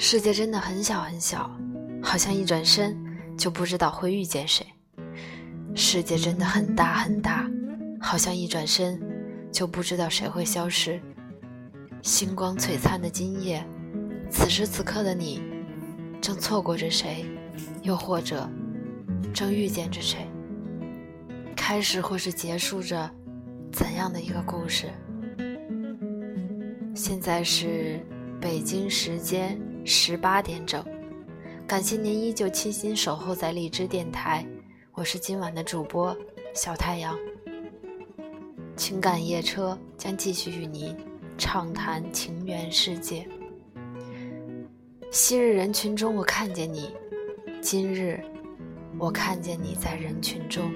世界真的很小很小，好像一转身就不知道会遇见谁；世界真的很大很大，好像一转身就不知道谁会消失。星光璀璨的今夜，此时此刻的你，正错过着谁，又或者正遇见着谁？开始或是结束着怎样的一个故事？现在是北京时间。十八点整，感谢您依旧倾心守候在荔枝电台，我是今晚的主播小太阳。情感夜车将继续与您畅谈情缘世界。昔日人群中我看见你，今日我看见你在人群中。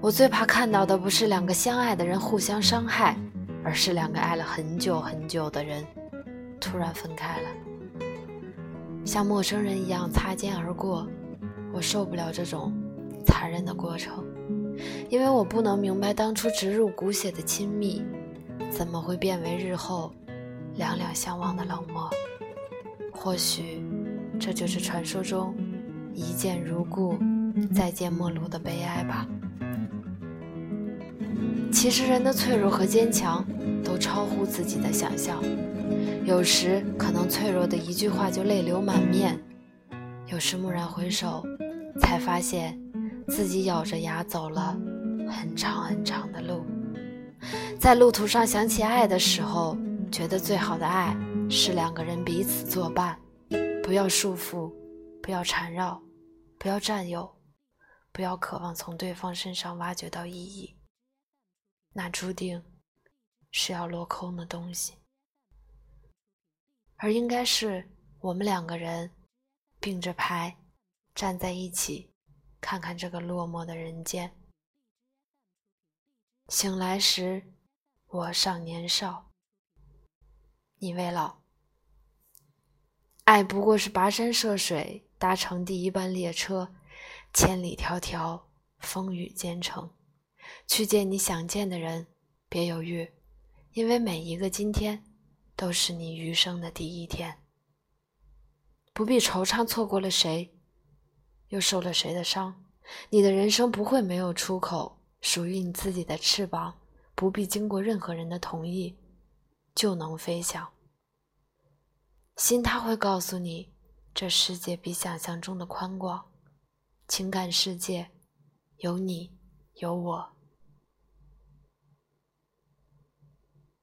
我最怕看到的不是两个相爱的人互相伤害，而是两个爱了很久很久的人突然分开了。像陌生人一样擦肩而过，我受不了这种残忍的过程，因为我不能明白当初植入骨血的亲密，怎么会变为日后两两相望的冷漠。或许，这就是传说中一见如故，再见陌路的悲哀吧。其实，人的脆弱和坚强都超乎自己的想象。有时可能脆弱的一句话就泪流满面，有时蓦然回首，才发现自己咬着牙走了很长很长的路。在路途上想起爱的时候，觉得最好的爱是两个人彼此作伴，不要束缚，不要缠绕，不要占有，不要渴望从对方身上挖掘到意义，那注定是要落空的东西。而应该是我们两个人并着排站在一起，看看这个落寞的人间。醒来时，我尚年少，你未老。爱不过是跋山涉水，搭乘第一班列车，千里迢迢，风雨兼程，去见你想见的人。别犹豫，因为每一个今天。都是你余生的第一天，不必惆怅错过了谁，又受了谁的伤。你的人生不会没有出口，属于你自己的翅膀，不必经过任何人的同意，就能飞翔。心它会告诉你，这世界比想象中的宽广，情感世界有你有我。